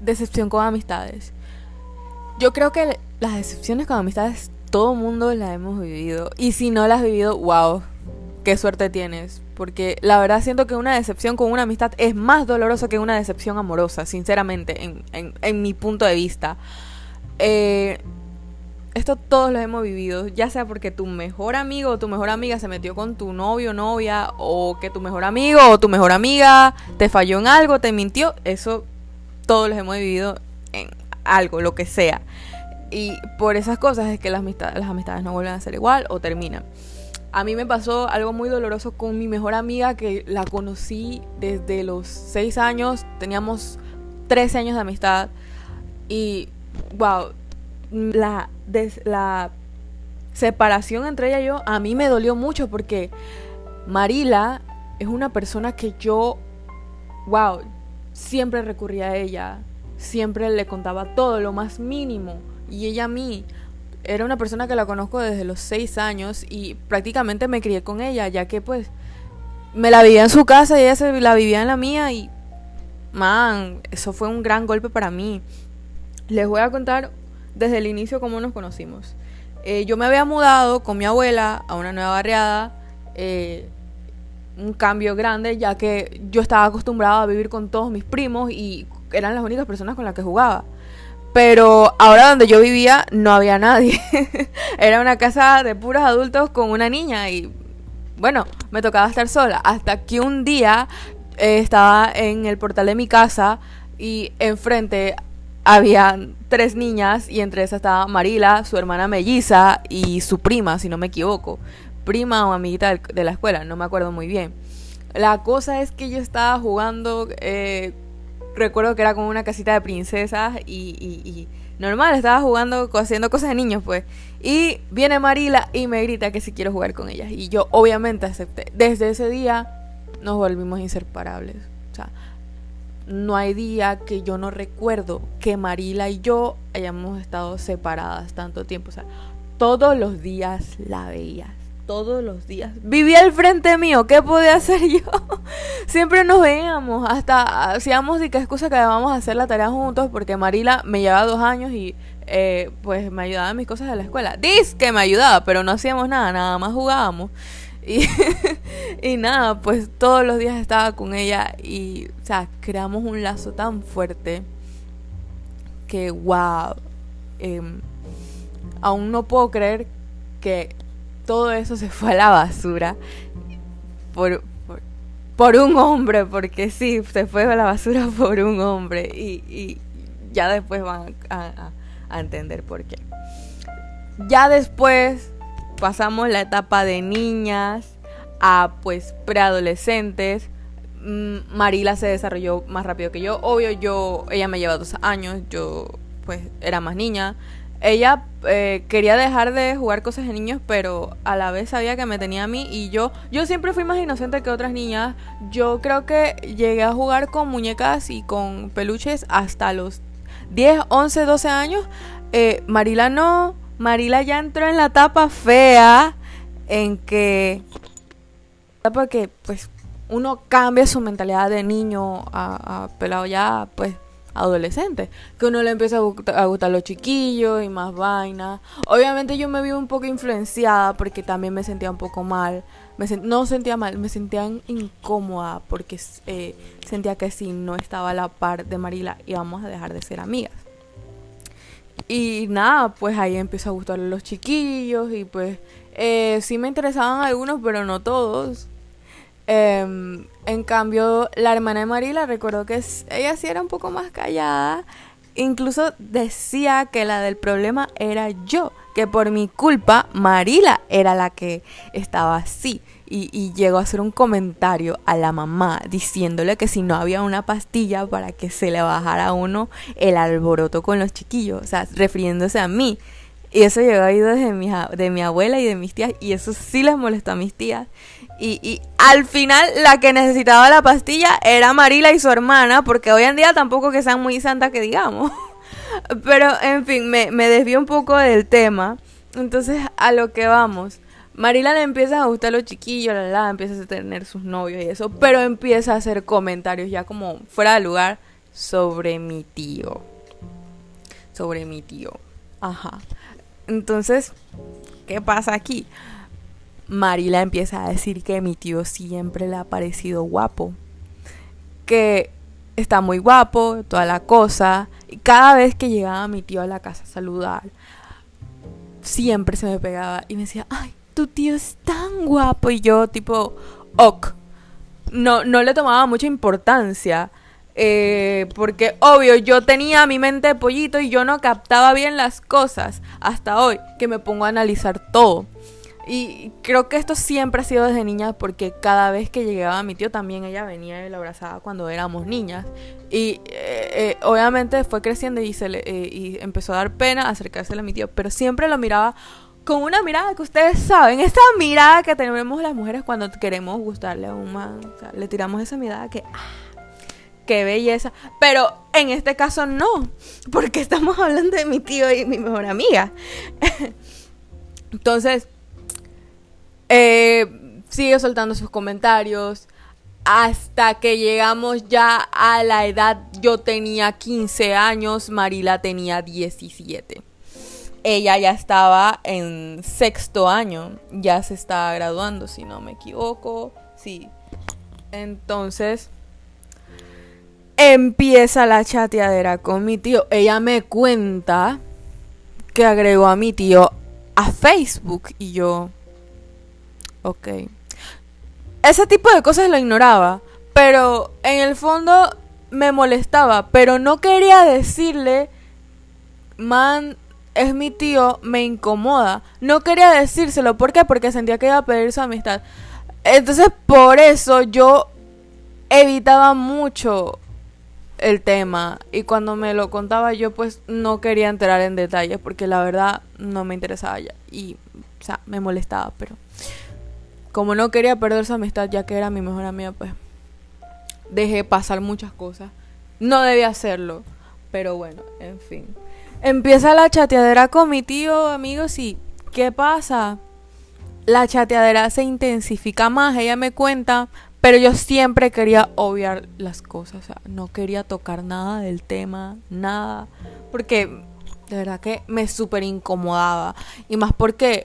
decepción con amistades. Yo creo que las decepciones con amistades todo mundo las hemos vivido. Y si no las has vivido, wow, qué suerte tienes. Porque la verdad siento que una decepción con una amistad es más dolorosa que una decepción amorosa, sinceramente, en, mi punto de vista. Eh, esto todos lo hemos vivido, ya sea porque tu mejor amigo o tu mejor amiga se metió con tu novio o novia, o que tu mejor amigo o tu mejor amiga te falló en algo, te mintió, eso todos los hemos vivido en algo, lo que sea. Y por esas cosas es que las amistades, las amistades no vuelven a ser igual o terminan. A mí me pasó algo muy doloroso con mi mejor amiga que la conocí desde los 6 años, teníamos 13 años de amistad y wow, la, la separación entre ella y yo a mí me dolió mucho porque Marila es una persona que yo, wow, siempre recurría a ella, siempre le contaba todo, lo más mínimo, y ella a mí. Era una persona que la conozco desde los seis años y prácticamente me crié con ella, ya que pues me la vivía en su casa y ella se la vivía en la mía y man, eso fue un gran golpe para mí. Les voy a contar desde el inicio cómo nos conocimos. Eh, yo me había mudado con mi abuela a una nueva barriada, eh, un cambio grande, ya que yo estaba acostumbrada a vivir con todos mis primos y eran las únicas personas con las que jugaba. Pero ahora donde yo vivía no había nadie. Era una casa de puros adultos con una niña y bueno, me tocaba estar sola. Hasta que un día eh, estaba en el portal de mi casa y enfrente había tres niñas y entre esas estaba Marila, su hermana melliza y su prima, si no me equivoco. Prima o amiguita de la escuela, no me acuerdo muy bien. La cosa es que yo estaba jugando, eh, recuerdo que era como una casita de princesas y, normal, estaba jugando, haciendo cosas de niños pues. Y viene Marila y me grita que si quiero jugar con ellas. Y yo obviamente acepté. Desde ese día nos volvimos inseparables. O sea, no hay día que yo no recuerdo que Marila y yo hayamos estado separadas tanto tiempo. O sea, todos los días la veía. Todos los días. Vivía al frente mío. ¿Qué podía hacer yo? Siempre nos veíamos. Hasta hacíamos y qué excusa que vamos a hacer la tarea juntos. Porque Marila me llevaba dos años y eh, pues me ayudaba en mis cosas de la escuela. Dice que me ayudaba, pero no hacíamos nada. Nada más jugábamos. Y, nada, pues todos los días estaba con ella y, o sea, creamos un lazo tan fuerte que, wow, em, aún no puedo creer que todo eso se fue a la basura por, por, un hombre, porque sí, se fue a la basura por un hombre y, ya después van a entender por qué. Ya después pasamos la etapa de niñas a pues preadolescentes. Mm, Marila se desarrolló más rápido que yo. Obvio, yo, ella me lleva dos años, yo pues era más niña. Ella eh, quería dejar de jugar cosas de niños, pero a la vez sabía que me tenía a mí y yo, yo siempre fui más inocente que otras niñas. Yo creo que llegué a jugar con muñecas y con peluches hasta los 10, 11, 12 años. Eh, Marila no, Marila ya entró en la etapa fea en que etapa que pues uno cambia su mentalidad de niño a, pelado ya pues adolescente, que uno le empieza a, gustar, los chiquillos y más vaina. Obviamente yo me vi un poco influenciada porque también me sentía un poco mal, me no sentía mal, me sentía incómoda porque eh, sentía que si no estaba a la par de Marila íbamos a dejar de ser amigas. Y nada, pues ahí empezó a gustar los chiquillos y pues eh, sí me interesaban algunos, pero no todos. Em, en cambio, la hermana de Marila, recuerdo que ella sí era un poco más callada. Incluso decía que la del problema era yo, que por mi culpa Marila era la que estaba así y, llegó a hacer un comentario a la mamá diciéndole que si no había una pastilla para que se le bajara a uno el alboroto con los chiquillos, o sea, refiriéndose a mí. Y eso llegó a oídos de mi, de mi abuela y de mis tías, y eso sí les molestó a mis tías. Y, y, al final la que necesitaba la pastilla era Marila y su hermana, porque hoy en día tampoco que sean muy santas que digamos. Pero en fin, me, me desvío un poco del tema. Entonces, a lo que vamos. Marila le empieza a gustar a los chiquillos, la, la, empieza a tener sus novios y eso, pero empieza a hacer comentarios ya como fuera de lugar sobre mi tío. Sobre mi tío. Ajá. Entonces, ¿qué pasa aquí? Marila empieza a decir que mi tío siempre le ha parecido guapo. Que está muy guapo, toda la cosa. Y cada vez que llegaba mi tío a la casa a saludar, siempre se me pegaba y me decía, ay, tu tío es tan guapo. Y yo, tipo, ok. No, no le tomaba mucha importancia. Eh, porque obvio, yo tenía mi mente de pollito y yo no captaba bien las cosas hasta hoy, que me pongo a analizar todo. Y creo que esto siempre ha sido desde niña porque cada vez que llegaba mi tío también ella venía y lo abrazaba cuando éramos niñas. Y eh, eh, obviamente fue creciendo y, se le, y empezó a dar pena acercarse a mi tío, pero siempre lo miraba con una mirada que ustedes saben, esta mirada que tenemos las mujeres cuando queremos gustarle a un man, o sea, le tiramos esa mirada que, ah, qué belleza, pero en este caso no, porque estamos hablando de mi tío y mi mejor amiga. Entonces, eh, sigue soltando sus comentarios. Hasta que llegamos ya a la edad, yo tenía 15 años, Marila tenía 17 ella ya estaba en sexto año, ya se estaba graduando, si no me equivoco. Sí. Entonces, empieza la chateadera con mi tío. Ella me cuenta que agregó a mi tío a Facebook y yo, ok. Ese tipo de cosas lo ignoraba, pero en el fondo me molestaba, pero no quería decirle, man, es mi tío, me incomoda. No quería decírselo, ¿por qué? Porque sentía que iba a pedir su amistad. Entonces, por eso yo evitaba mucho el tema y cuando me lo contaba yo pues no quería entrar en detalles porque la verdad no me interesaba ya y o sea, me molestaba, pero como no quería perder su amistad ya que era mi mejor amiga, pues dejé pasar muchas cosas. No debía hacerlo, pero bueno, en fin. Empieza la chateadera con mi tío, amigos, y ¿qué pasa? La chateadera se intensifica más, ella me cuenta, pero yo siempre quería obviar las cosas, o sea, no quería tocar nada del tema, nada, porque de verdad que me súper incomodaba, y más porque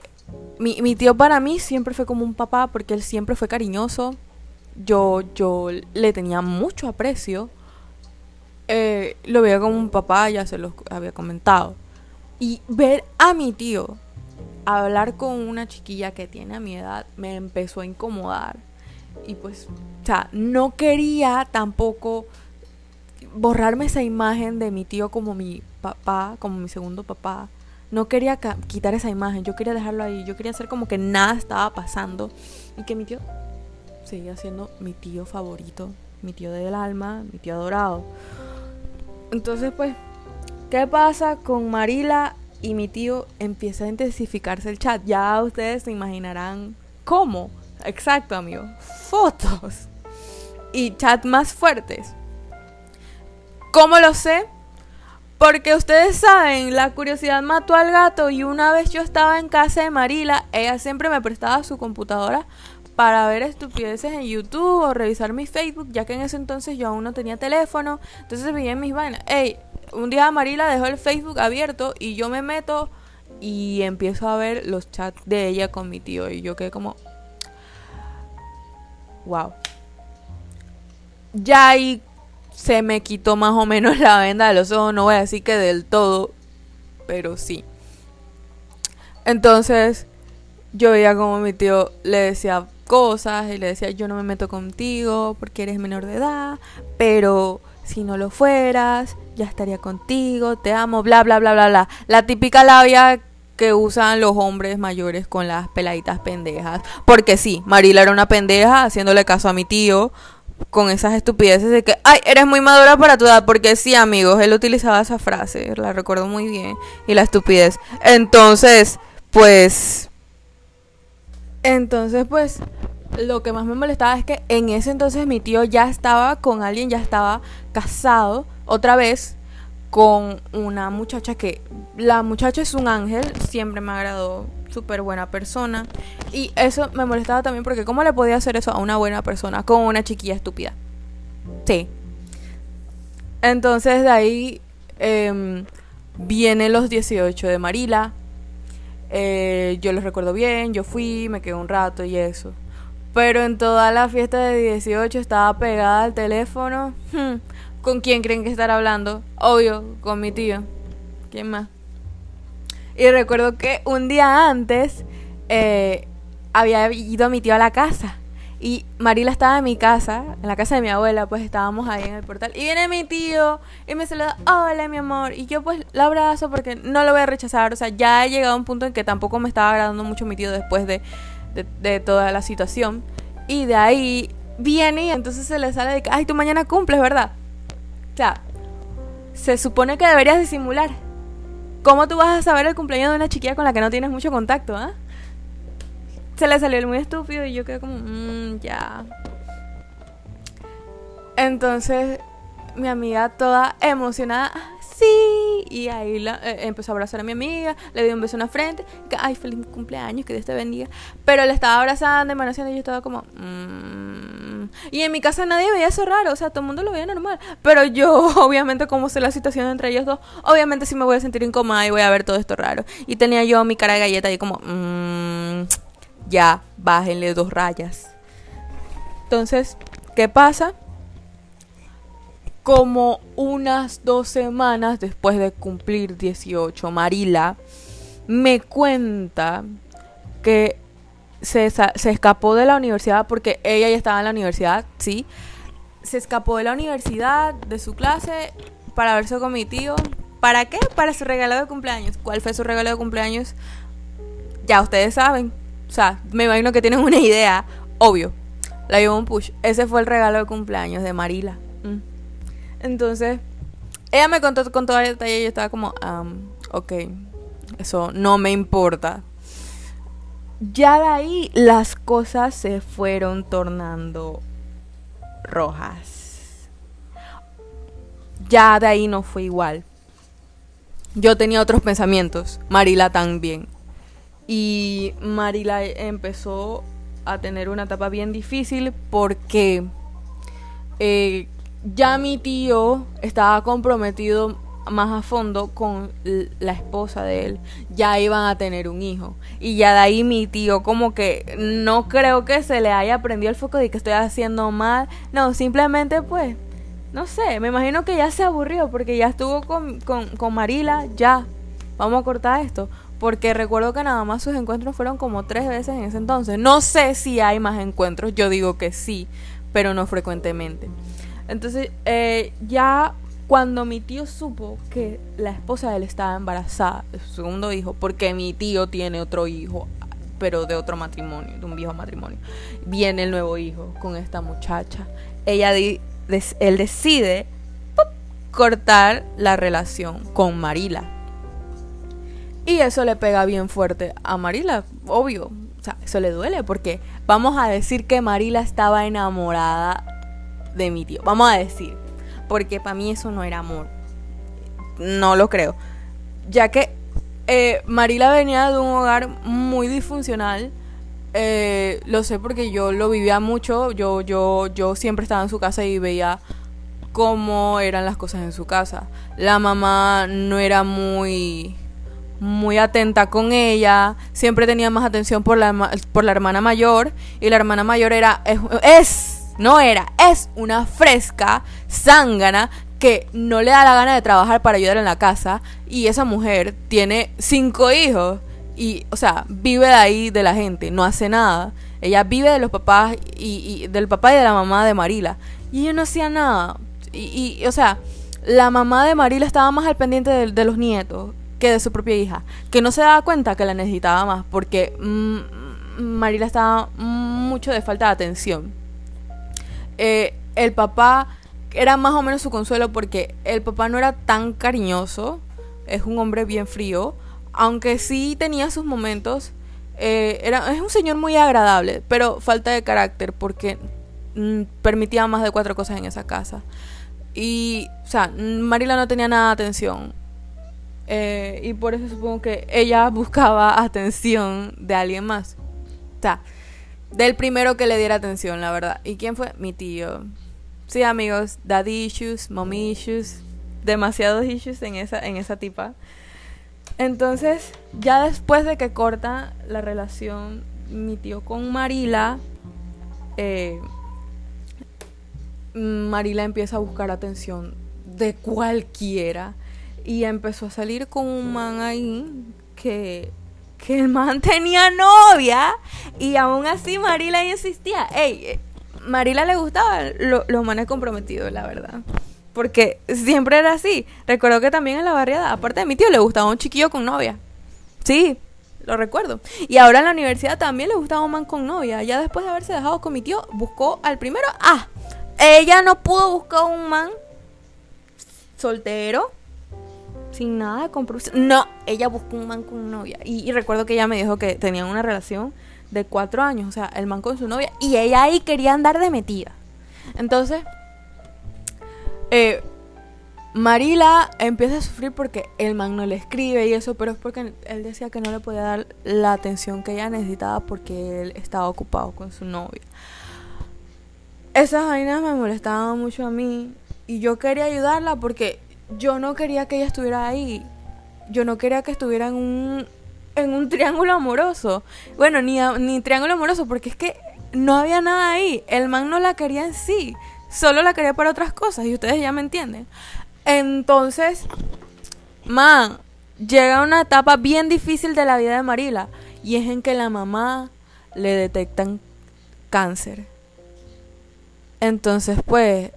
mi, mi tío para mí siempre fue como un papá, porque él siempre fue cariñoso, yo, yo le tenía mucho aprecio, eh, lo veía como un papá, ya se los había comentado. Y ver a mi tío hablar con una chiquilla que tiene a mi edad me empezó a incomodar. Y pues, o sea, no quería tampoco borrarme esa imagen de mi tío como mi papá, como mi segundo papá. No quería quitar esa imagen, yo quería dejarlo ahí, yo quería hacer como que nada estaba pasando y que mi tío seguía siendo mi tío favorito, mi tío del alma, mi tío adorado. Entonces, pues, ¿qué pasa con Marila y mi tío? Empieza a intensificarse el chat. Ya ustedes se imaginarán cómo. Exacto, amigo. Fotos. Y chat más fuertes. ¿Cómo lo sé? Porque ustedes saben, la curiosidad mató al gato y una vez yo estaba en casa de Marila, ella siempre me prestaba su computadora para ver estupideces en YouTube o revisar mi Facebook, ya que en ese entonces yo aún no tenía teléfono. Entonces veía mis vainas. Ey, un día Marila dejó el Facebook abierto y yo me meto y empiezo a ver los chats de ella con mi tío. Y yo quedé como. Wow. Ya ahí se me quitó más o menos la venda de los ojos. No voy a decir que del todo, pero sí. Entonces, yo veía como mi tío le decía cosas y le decía yo no me meto contigo porque eres menor de edad, pero si no lo fueras, ya estaría contigo, te amo, bla, bla, bla, bla, bla. La típica labia que usan los hombres mayores con las peladitas pendejas. Porque sí, Marila era una pendeja haciéndole caso a mi tío con esas estupideces de que, ay, eres muy madura para tu edad. Porque sí, amigos, él utilizaba esa frase, la recuerdo muy bien. Y la estupidez. Entonces, pues entonces, pues, lo que más me molestaba es que en ese entonces mi tío ya estaba con alguien, ya estaba casado otra vez con una muchacha que la muchacha es un ángel, siempre me agradó, súper buena persona. Y eso me molestaba también porque ¿cómo le podía hacer eso a una buena persona con una chiquilla estúpida? Sí. Entonces de ahí eh, vienen los 18 de Marila. Eh, yo los recuerdo bien, yo fui, me quedé un rato y eso. Pero en toda la fiesta de 18 estaba pegada al teléfono. Hmm, ¿Con quién creen que estar hablando? Obvio, con mi tío. ¿Quién más? Y recuerdo que un día antes eh, había ido mi tío a la casa. Y Marila estaba en mi casa, en la casa de mi abuela, pues estábamos ahí en el portal. Y viene mi tío y me saluda, hola mi amor. Y yo pues la abrazo porque no lo voy a rechazar. O sea, ya he llegado a un punto en que tampoco me estaba agradando mucho mi tío después de, de, toda la situación. Y de ahí viene y entonces se le sale de que, ay, tú mañana cumples, ¿verdad? O sea, se supone que deberías disimular. ¿Cómo tú vas a saber el cumpleaños de una chiquilla con la que no tienes mucho contacto, ah? Se le salió el muy estúpido y yo quedé como, mmm, ya. Entonces, mi amiga toda emocionada, sí. Y ahí la, eh, empezó a abrazar a mi amiga, le dio un beso en la frente, ay, feliz cumpleaños, que Dios te bendiga. Pero le estaba abrazando y y yo estaba como, mmm. Y en mi casa nadie veía eso raro, o sea, todo el mundo lo veía normal. Pero yo, obviamente, como sé la situación entre ellos dos, obviamente sí me voy a sentir incómoda y voy a ver todo esto raro. Y tenía yo mi cara de galleta y como, mmm ya bájenle dos rayas. Entonces, ¿qué pasa? Como unas dos semanas después de cumplir 18, Marila me cuenta que se, se, escapó de la universidad porque ella ya estaba en la universidad, sí. Se escapó de la universidad, de su clase, para verse con mi tío. ¿Para qué? Para su regalo de cumpleaños. ¿Cuál fue su regalo de cumpleaños? Ya ustedes saben. O sea, me imagino que tienen una idea. Obvio. La llevó un push. Ese fue el regalo de cumpleaños de Marila. Mm. Entonces, ella me contó con todo el detalle y yo estaba como, ok, eso no me importa. Ya de ahí las cosas se fueron tornando rojas. Ya de ahí no fue igual. Yo tenía otros pensamientos, Marila también. Y Marila empezó a tener una etapa bien difícil porque eh, ya mi tío estaba comprometido más a fondo con la esposa de él. Ya iban a tener un hijo. Y ya de ahí mi tío como que no creo que se le haya prendido el foco de que estoy haciendo mal. No, simplemente pues, no sé, me imagino que ya se aburrió porque ya estuvo con, con, con Marila, ya, vamos a cortar esto porque recuerdo que nada más sus encuentros fueron como tres veces en ese entonces. No sé si hay más encuentros, yo digo que sí, pero no frecuentemente. Entonces, eh, ya cuando mi tío supo que la esposa de él estaba embarazada de su segundo hijo, porque mi tío tiene otro hijo, pero de otro matrimonio, de un viejo matrimonio, viene el nuevo hijo con esta muchacha. Ella él decide cortar la relación con Marila y eso le pega bien fuerte a Marila, obvio. O sea, eso le duele porque vamos a decir que Marila estaba enamorada de mi tío. Vamos a decir. Porque para mí eso no era amor. No lo creo. Ya que eh, Marila venía de un hogar muy disfuncional. Eh, lo sé porque yo lo vivía mucho. Yo, yo, yo siempre estaba en su casa y veía cómo eran las cosas en su casa. La mamá no era muy muy atenta con ella, siempre tenía más atención por la, por la hermana mayor y la hermana mayor era, es, no era, es una fresca, zángana que no le da la gana de trabajar para ayudar en la casa y esa mujer tiene cinco hijos y, o sea, vive de ahí de la gente, no hace nada. Ella vive de los papás y, del papá y de la mamá de Marila y ella no hacía nada. Y, o sea, la mamá de Marila estaba más al pendiente de los nietos que de su propia hija, que no se daba cuenta que la necesitaba más porque mm, Marila estaba mucho de falta de atención. Eh, el papá era más o menos su consuelo porque el papá no era tan cariñoso, es un hombre bien frío, aunque sí tenía sus momentos. Eh, era, es un señor muy agradable, pero falta de carácter porque mm, permitía más de cuatro cosas en esa casa. Y, o sea, Marila no tenía nada de atención. Eh, y por eso supongo que ella buscaba atención de alguien más. O sea, del primero que le diera atención, la verdad. ¿Y quién fue? Mi tío. Sí, amigos, daddy issues, mommy issues, demasiados issues en esa, en esa tipa. Entonces, ya después de que corta la relación mi tío con Marila, eh, Marila empieza a buscar atención de cualquiera y empezó a salir con un man ahí que, que el man tenía novia y aún así Marila insistía. Ey, Marila le gustaba los manes comprometidos, la verdad. Porque siempre era así. Recuerdo que también en la barriada, aparte de mi tío, le gustaba un chiquillo con novia. Sí, lo recuerdo. Y ahora en la universidad también le gustaba un man con novia. Ya después de haberse dejado con mi tío, buscó al primero. Ah, ella no pudo buscar un man soltero, sin nada de compromiso. No, ella buscó un man con novia. Y, recuerdo que ella me dijo que tenían una relación de cuatro años, o sea, el man con su novia, y ella ahí quería andar de metida. Entonces, eh, Marila empieza a sufrir porque el man no le escribe y eso, pero es porque él decía que no le podía dar la atención que ella necesitaba porque él estaba ocupado con su novia. Esas vainas me molestaban mucho a mí y yo quería ayudarla porque yo no quería que ella estuviera ahí. Yo no quería que estuviera en un, en un triángulo amoroso. Bueno, ni, ni triángulo amoroso porque es que no había nada ahí. El man no la quería en sí, solo la quería para otras cosas y ustedes ya me entienden. Entonces, man, llega una etapa bien difícil de la vida de Marila y es en que la mamá le detectan cáncer. Entonces, pues,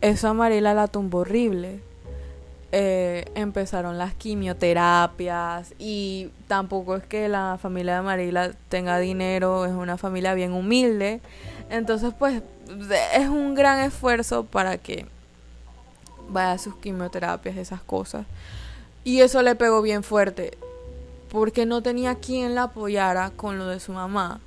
eso a Marila la tumbó horrible. Eh, empezaron las quimioterapias y tampoco es que la familia de Marila tenga dinero, es una familia bien humilde. Entonces, pues, es un gran esfuerzo para que vaya a sus quimioterapias, esas cosas. Y eso le pegó bien fuerte, porque no tenía quien la apoyara con lo de su mamá.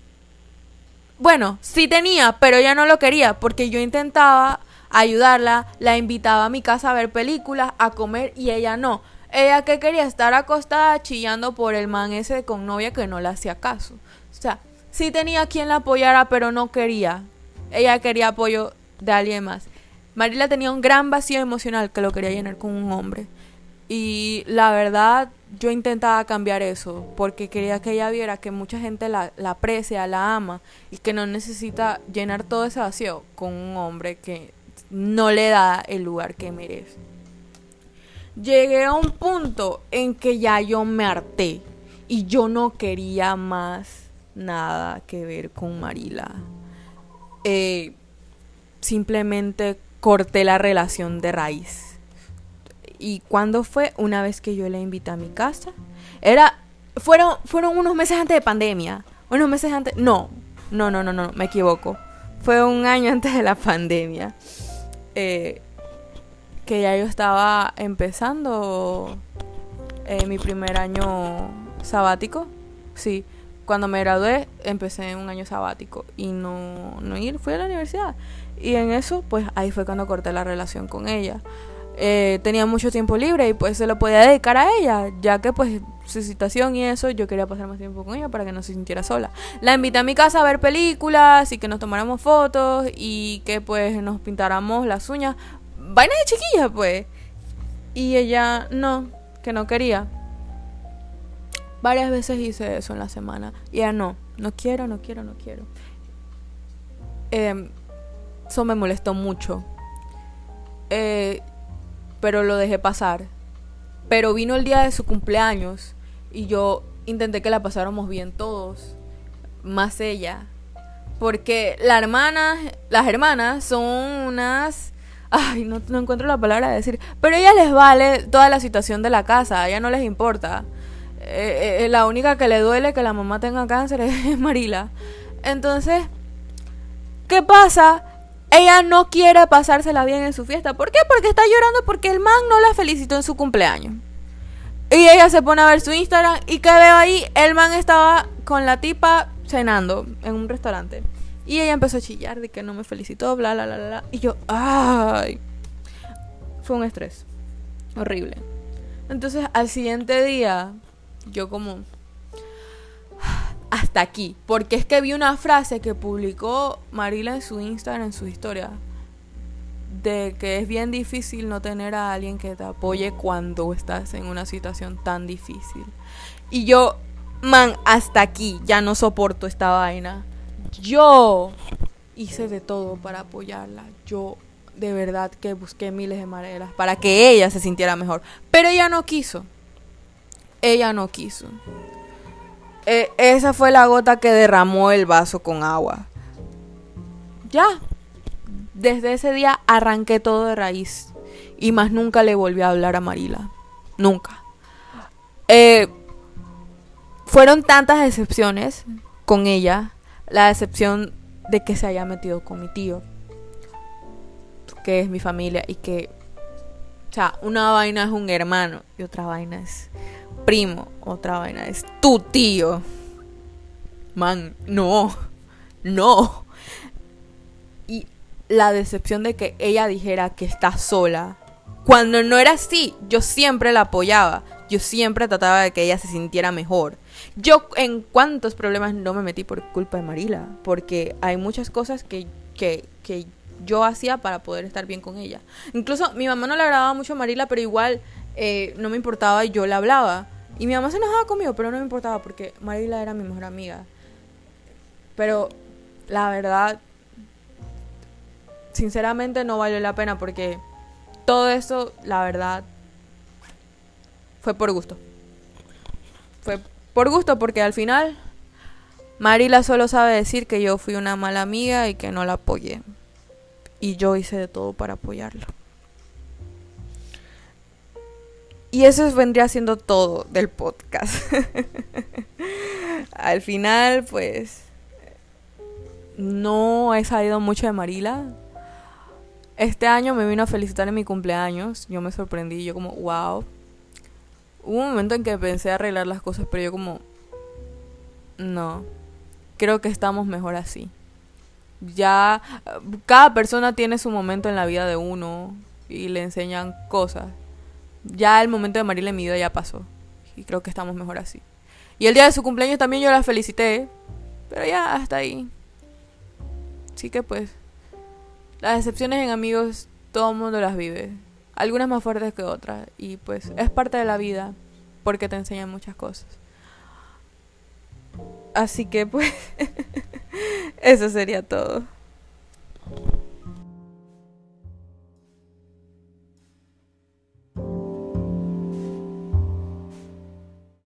Bueno, sí tenía, pero ella no lo quería, porque yo intentaba ayudarla, la invitaba a mi casa a ver películas, a comer, y ella no. Ella que quería estar acostada chillando por el man ese con novia que no le hacía caso. O sea, sí tenía quien la apoyara, pero no quería. Ella quería apoyo de alguien más. Marila tenía un gran vacío emocional que lo quería llenar con un hombre. Y la verdad, yo intentaba cambiar eso, porque quería que ella viera que mucha gente la, la, aprecia, la ama, y que no necesita llenar todo ese vacío con un hombre que no le da el lugar que merece. Llegué a un punto en que ya yo me harté y yo no quería más nada que ver con Marila. Eh, simplemente corté la relación de raíz. ¿Y cuando fue? Una vez que yo le invité a mi casa. Era, fueron, fueron unos meses antes de pandemia. Unos meses antes, no, no, no, no, no, me equivoco. Fue un año antes de la pandemia. Eh, que ya yo estaba empezando eh, mi primer año sabático. Sí, cuando me gradué empecé un año sabático y no, no ir, fui a la universidad. Y en eso, pues ahí fue cuando corté la relación con ella. Eh, tenía mucho tiempo libre y pues se lo podía dedicar a ella, ya que pues su situación y eso, yo quería pasar más tiempo con ella para que no se sintiera sola. La invité a mi casa a ver películas y que nos tomáramos fotos y que pues nos pintáramos las uñas. Vaina de chiquilla pues. Y ella no, que no quería. Varias veces hice eso en la semana. Y ella no, no quiero, no quiero, no quiero. Eh, eso me molestó mucho. Eh, pero lo dejé pasar. Pero vino el día de su cumpleaños y yo intenté que la pasáramos bien todos, más ella. Porque la hermana, las hermanas son unas... Ay, no, no encuentro la palabra de decir. Pero a ellas les vale toda la situación de la casa, a ella no les importa. Eh, eh, la única que le duele que la mamá tenga cáncer es Marila. Entonces, ¿qué pasa? Ella no quiere pasársela bien en su fiesta. ¿Por qué? Porque está llorando porque el man no la felicitó en su cumpleaños. Y ella se pone a ver su Instagram y que veo ahí, el man estaba con la tipa cenando en un restaurante. Y ella empezó a chillar de que no me felicitó, bla, bla, bla, bla. Y yo, ay. Fue un estrés. Horrible. Entonces al siguiente día, yo como, hasta aquí. Porque es que vi una frase que publicó Marila en su Instagram, en su historia. Que es bien difícil no tener a alguien que te apoye cuando estás en una situación tan difícil. Y yo, man, hasta aquí ya no soporto esta vaina. Yo hice de todo para apoyarla. Yo de verdad que busqué miles de maneras para que ella se sintiera mejor. Pero ella no quiso. Ella no quiso. Eh, esa fue la gota que derramó el vaso con agua. Ya. Desde ese día arranqué todo de raíz. Y más nunca le volví a hablar a Marila. Nunca. Eh, fueron tantas decepciones con ella. La decepción de que se haya metido con mi tío. Que es mi familia. Y que. O sea, una vaina es un hermano. Y otra vaina es primo. Otra vaina es tu tío. Man, no. No. Y la decepción de que ella dijera que está sola. Cuando no era así, yo siempre la apoyaba. Yo siempre trataba de que ella se sintiera mejor. Yo en cuántos problemas no me metí por culpa de Marila. Porque hay muchas cosas que, que, que yo hacía para poder estar bien con ella. Incluso mi mamá no le agradaba mucho a Marila, pero igual eh, no me importaba y yo le hablaba. Y mi mamá se enojaba conmigo, pero no me importaba porque Marila era mi mejor amiga. Pero la verdad, sinceramente no valió la pena porque todo eso, la verdad, fue por gusto. Fue por gusto porque al final Marila solo sabe decir que yo fui una mala amiga y que no la apoyé. Y yo hice de todo para apoyarla. Y eso vendría siendo todo del podcast. Al final, pues, no he salido mucho de Marila. Este año me vino a felicitar en mi cumpleaños. Yo me sorprendí, yo como, wow. Hubo un momento en que pensé arreglar las cosas, pero yo como, no, creo que estamos mejor así. Ya, cada persona tiene su momento en la vida de uno y le enseñan cosas ya el momento de Marila en mi vida ya pasó. Y creo que estamos mejor así. Y el día de su cumpleaños también yo la felicité. Pero ya, hasta ahí. Así que pues. Las decepciones en amigos, todo el mundo las vive. Algunas más fuertes que otras. Y pues es parte de la vida. Porque te enseñan muchas cosas. Así que pues. eso sería todo.